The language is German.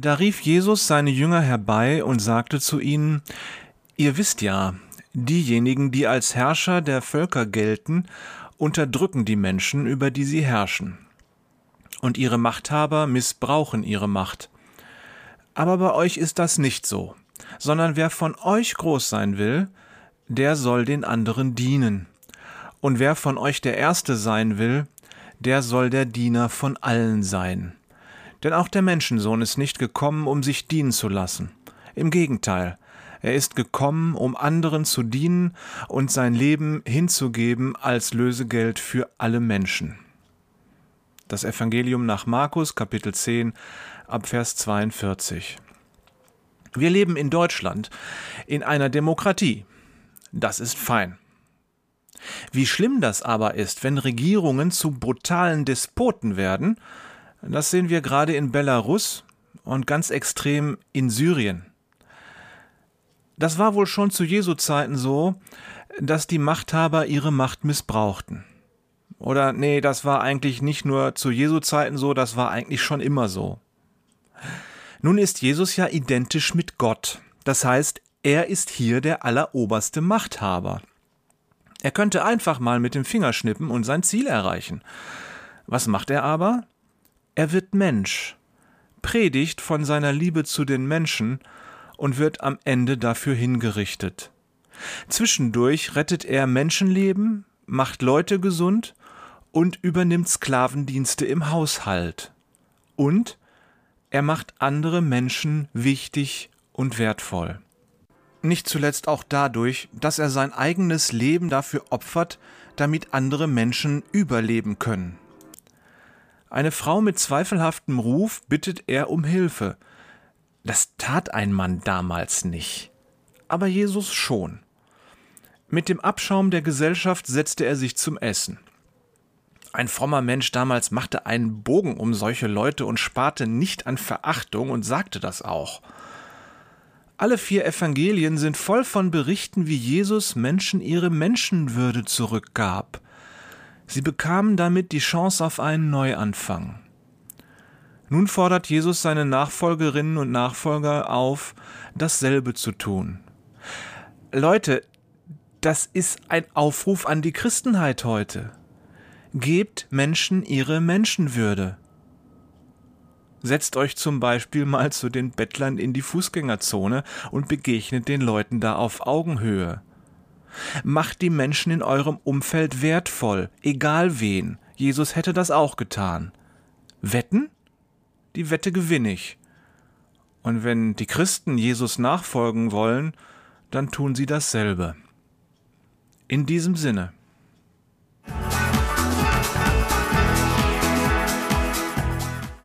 Da rief Jesus seine Jünger herbei und sagte zu ihnen, Ihr wisst ja, diejenigen, die als Herrscher der Völker gelten, unterdrücken die Menschen, über die sie herrschen. Und ihre Machthaber missbrauchen ihre Macht. Aber bei euch ist das nicht so, sondern wer von euch groß sein will, der soll den anderen dienen. Und wer von euch der Erste sein will, der soll der Diener von allen sein. Denn auch der Menschensohn ist nicht gekommen, um sich dienen zu lassen. Im Gegenteil, er ist gekommen, um anderen zu dienen und sein Leben hinzugeben als Lösegeld für alle Menschen. Das Evangelium nach Markus Kapitel 10 ab Vers 42. Wir leben in Deutschland in einer Demokratie. Das ist fein. Wie schlimm das aber ist, wenn Regierungen zu brutalen Despoten werden, das sehen wir gerade in Belarus und ganz extrem in Syrien. Das war wohl schon zu Jesu Zeiten so, dass die Machthaber ihre Macht missbrauchten. Oder nee, das war eigentlich nicht nur zu Jesu Zeiten so, das war eigentlich schon immer so. Nun ist Jesus ja identisch mit Gott. Das heißt, er ist hier der alleroberste Machthaber. Er könnte einfach mal mit dem Finger schnippen und sein Ziel erreichen. Was macht er aber? Er wird Mensch, predigt von seiner Liebe zu den Menschen und wird am Ende dafür hingerichtet. Zwischendurch rettet er Menschenleben, macht Leute gesund und übernimmt Sklavendienste im Haushalt. Und er macht andere Menschen wichtig und wertvoll. Nicht zuletzt auch dadurch, dass er sein eigenes Leben dafür opfert, damit andere Menschen überleben können. Eine Frau mit zweifelhaftem Ruf bittet er um Hilfe. Das tat ein Mann damals nicht, aber Jesus schon. Mit dem Abschaum der Gesellschaft setzte er sich zum Essen. Ein frommer Mensch damals machte einen Bogen um solche Leute und sparte nicht an Verachtung und sagte das auch. Alle vier Evangelien sind voll von Berichten, wie Jesus Menschen ihre Menschenwürde zurückgab, Sie bekamen damit die Chance auf einen Neuanfang. Nun fordert Jesus seine Nachfolgerinnen und Nachfolger auf, dasselbe zu tun. Leute, das ist ein Aufruf an die Christenheit heute. Gebt Menschen ihre Menschenwürde. Setzt euch zum Beispiel mal zu den Bettlern in die Fußgängerzone und begegnet den Leuten da auf Augenhöhe. Macht die Menschen in eurem Umfeld wertvoll, egal wen. Jesus hätte das auch getan. Wetten? Die Wette gewinne ich. Und wenn die Christen Jesus nachfolgen wollen, dann tun sie dasselbe. In diesem Sinne.